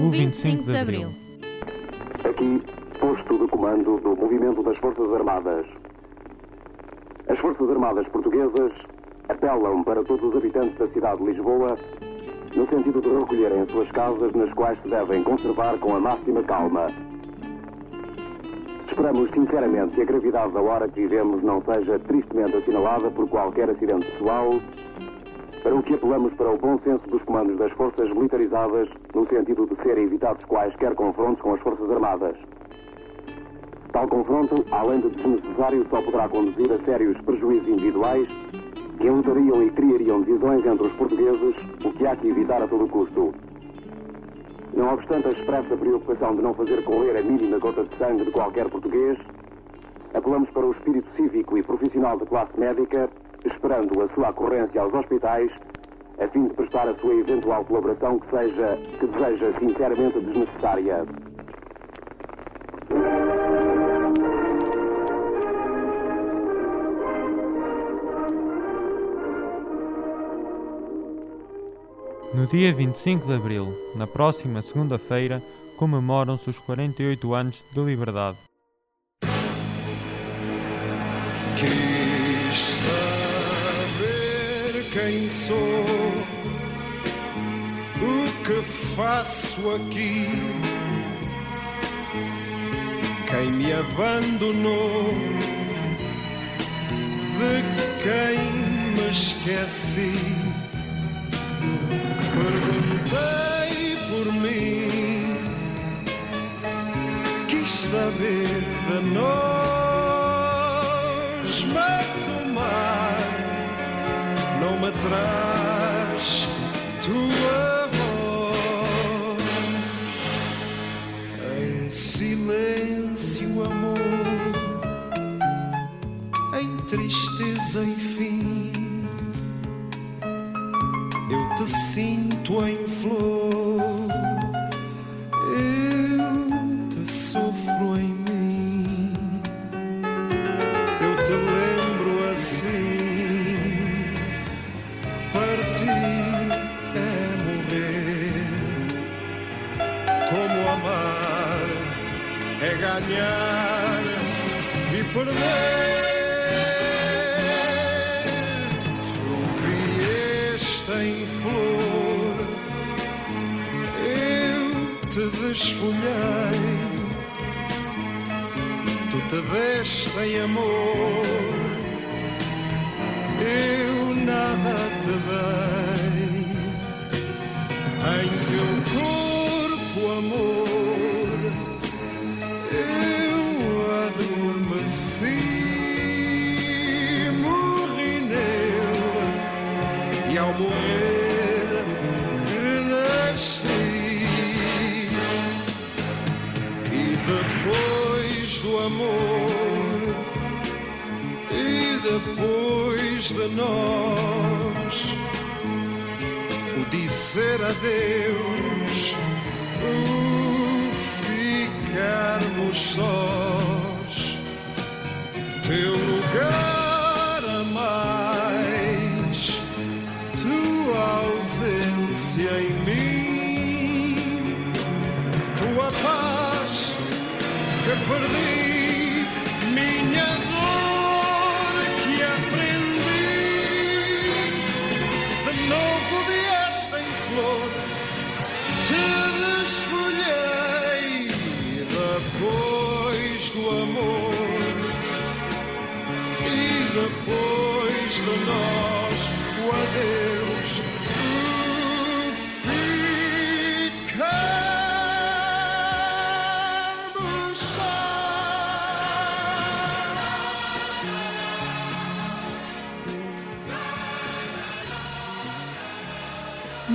o 25 de Abril. Aqui, posto de comando do movimento das Forças Armadas. As Forças Armadas Portuguesas apelam para todos os habitantes da cidade de Lisboa no sentido de recolherem as suas casas nas quais se devem conservar com a máxima calma. Esperamos sinceramente que a gravidade da hora que vivemos não seja tristemente assinalada por qualquer acidente pessoal, para o que apelamos para o bom senso dos comandos das forças militarizadas, no sentido de serem evitados quaisquer confrontos com as Forças Armadas. Tal confronto, além de desnecessário, só poderá conduzir a sérios prejuízos individuais que lutariam e criariam divisões entre os portugueses, o que há que evitar a todo custo. Não obstante a expressa preocupação de não fazer correr a mínima gota de sangue de qualquer português, apelamos para o espírito cívico e profissional da classe médica, esperando a sua ocorrência aos hospitais, a fim de prestar a sua eventual colaboração que seja, que deseja sinceramente desnecessária. No dia 25 de abril, na próxima segunda-feira, comemoram-se os 48 anos de liberdade. Sou, o que faço aqui, quem me abandonou, de quem me esqueci. Perguntei por mim, quis saber de nós, mas o mar não me traz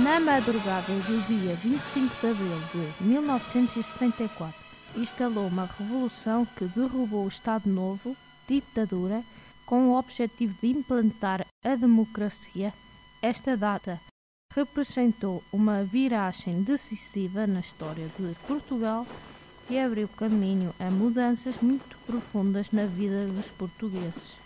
Na madrugada do dia 25 de abril de 1974, instalou uma revolução que derrubou o Estado Novo, ditadura, com o objetivo de implantar a democracia. Esta data representou uma viragem decisiva na história de Portugal e abriu caminho a mudanças muito profundas na vida dos portugueses.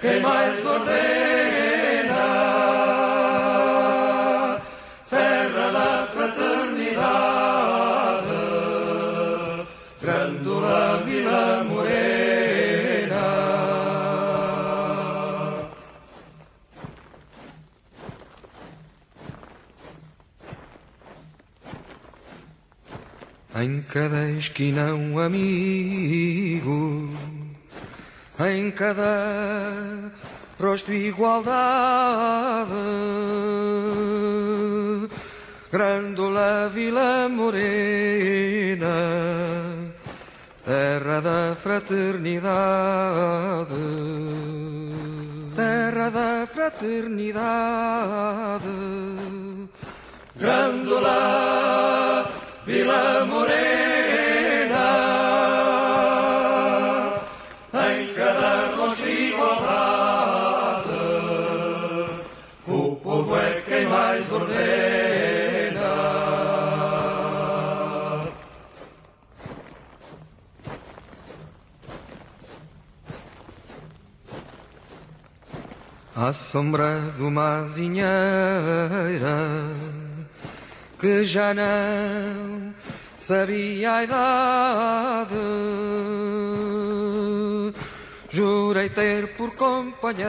quem mais ordena. Terra da fraternidade. Grândola Vila Morena. Em cada esquina um amigo, em cada rosto igualdade. Grândola Vila Morena, terra da fraternidade, terra da fraternidade. Grândola Vila Morena, À sombra de uma azinheira que já não sabia a idade. Jurei ter por companheira,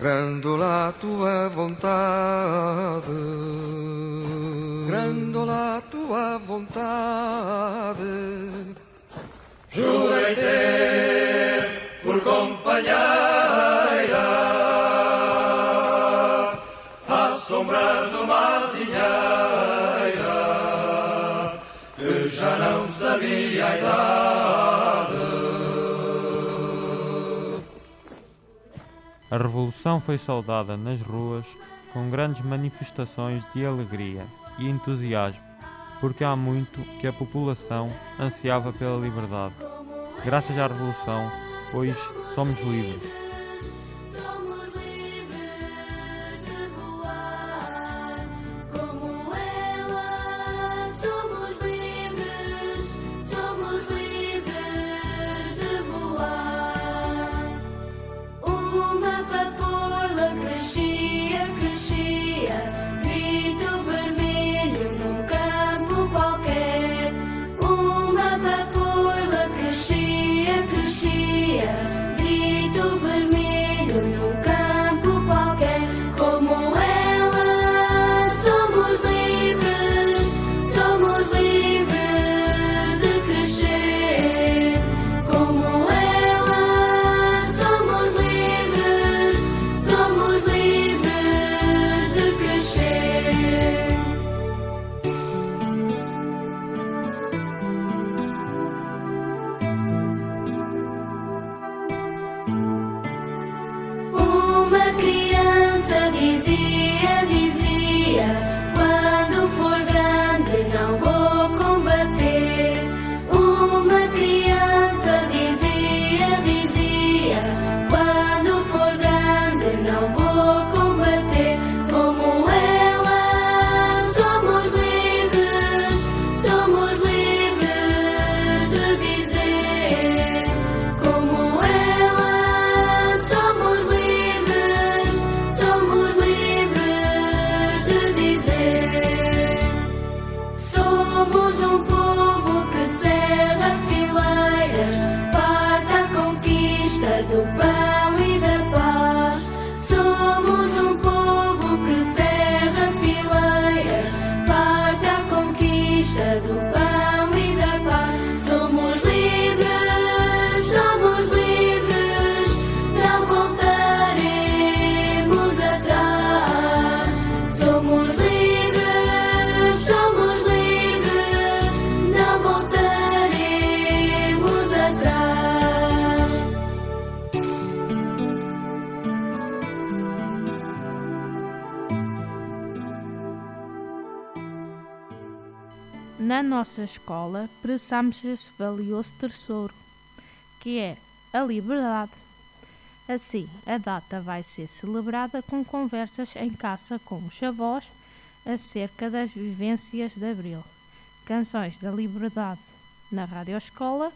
Grândola a tua vontade, Grândola a tua vontade. Jurei ter uma azinheira que já não sabia a idade. A Revolução foi saudada nas ruas com grandes manifestações de alegria e entusiasmo, porque há muito que a população ansiava pela liberdade. Graças à Revolução, hoje somos livres. Criança dizia, Na nossa escola, precisamos esse valioso tesouro, que é a liberdade. Assim, a data vai ser celebrada com conversas em casa com os avós acerca das vivências de Abril, canções da liberdade na rádio escola,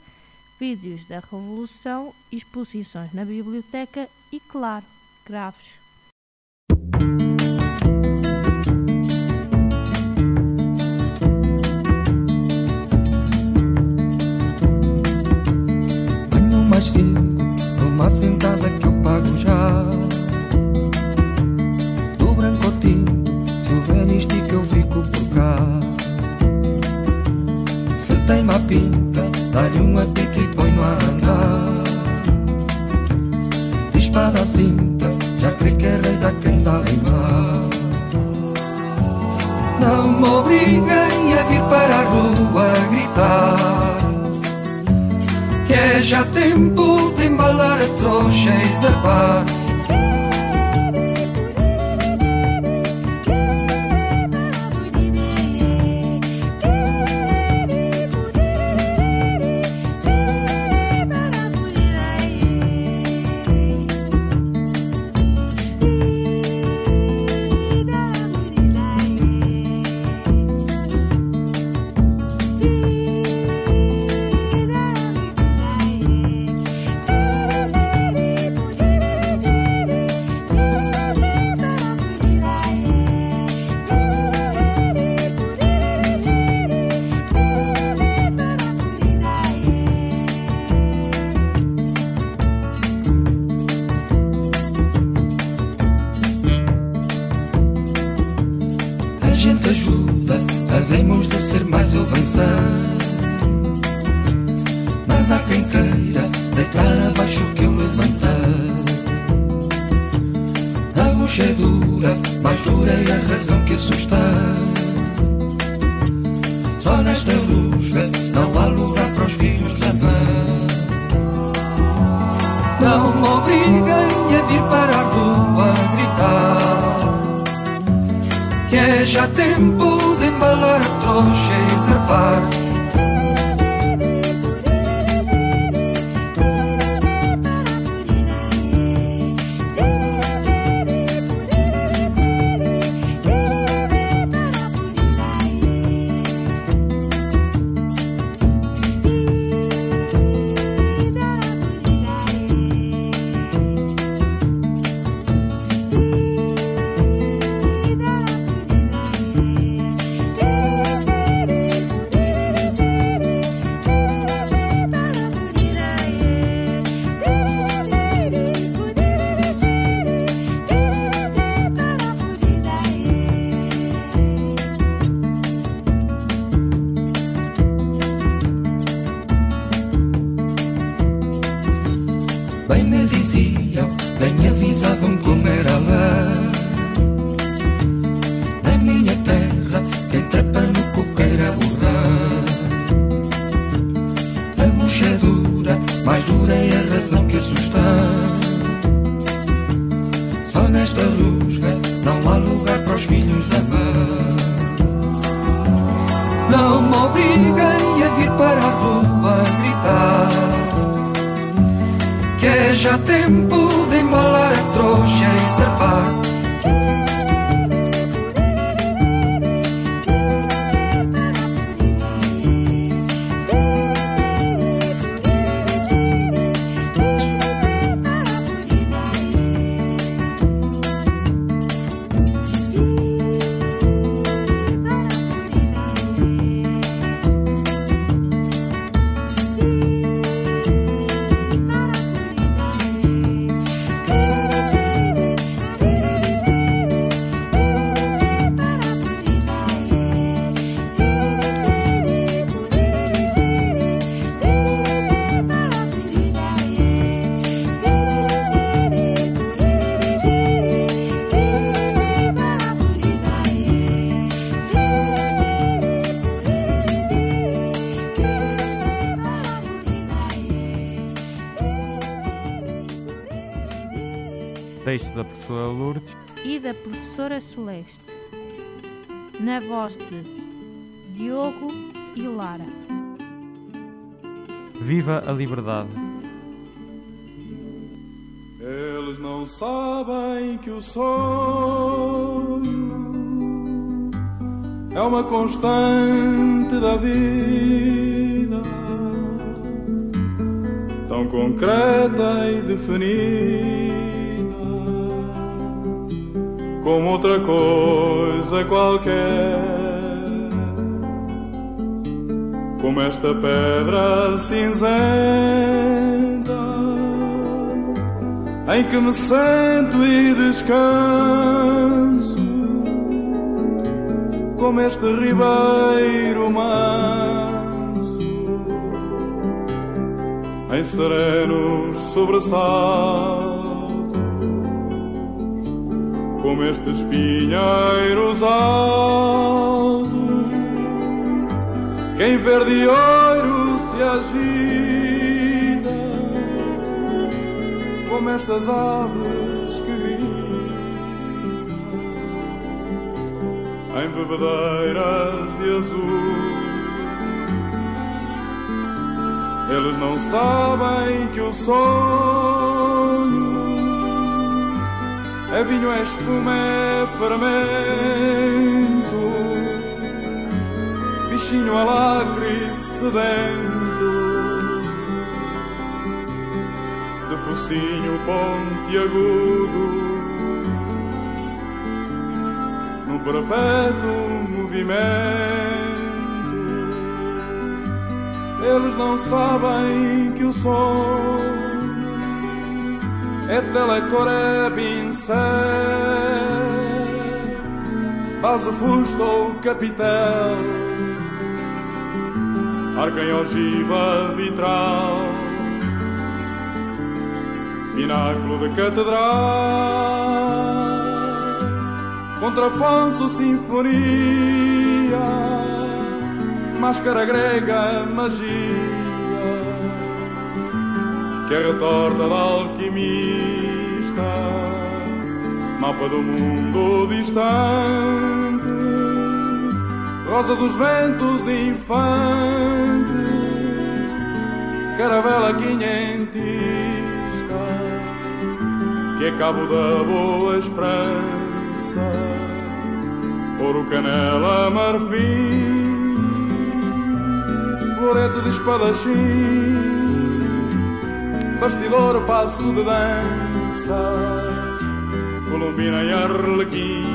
vídeos da Revolução, exposições na biblioteca e, claro, graves. chez Zerpar. Não me obriguem a vir para a rua gritar Que é já tempo texto da professora Lourdes e da professora Celeste, na voz de Diogo e Lara. Viva a liberdade! Eles não sabem que o sonho é uma constante da vida, tão concreta e definida como outra coisa qualquer. Como esta pedra cinzenta em que me sento e descanso, como este ribeiro manso em serenos sobressaltos como estes pinheiros altos, que em verde ouro se agita, como estas aves que gritam em bebedeiras de azul. Eles não sabem que o sonho é vinho, é espuma, é fermento. Bichinho alacre sedento. De focinho pontiagudo No perpétuo movimento. Eles não sabem que o é te le pincel Mas o fusto o capitel. Arca em ogiva vitral. Pináculo de catedral. Contraponto, sinfonia. Máscara grega, magia que retorta da alquimista, mapa do mundo distante, rosa dos ventos infante, caravela quinhentista, que é cabo da boa esperança, ouro, canela, marfim, florete de espadachim bastidor, passo de dança, colombina e arlequim,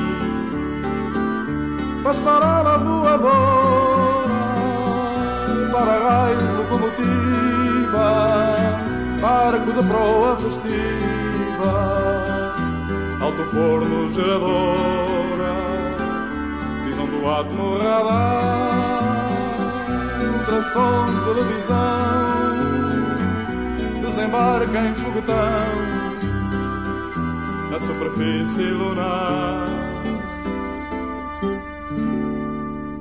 passarela voadora, para raio locomotiva, barco de proa festiva, alto forno geradora, cisão do átomo radar, ultrassom televisão desembarca em foguetão na superfície lunar.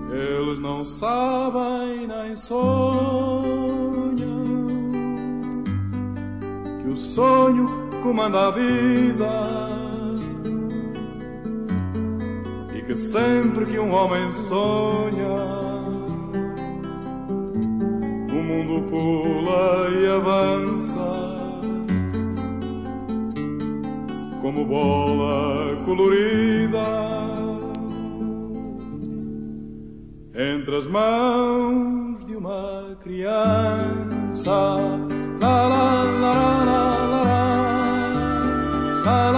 Eles não sabem nem sonham que o sonho comanda a vida. E que sempre que um homem sonha pula e avança como bola colorida entre as mãos de uma criança. La la la la la la la. la,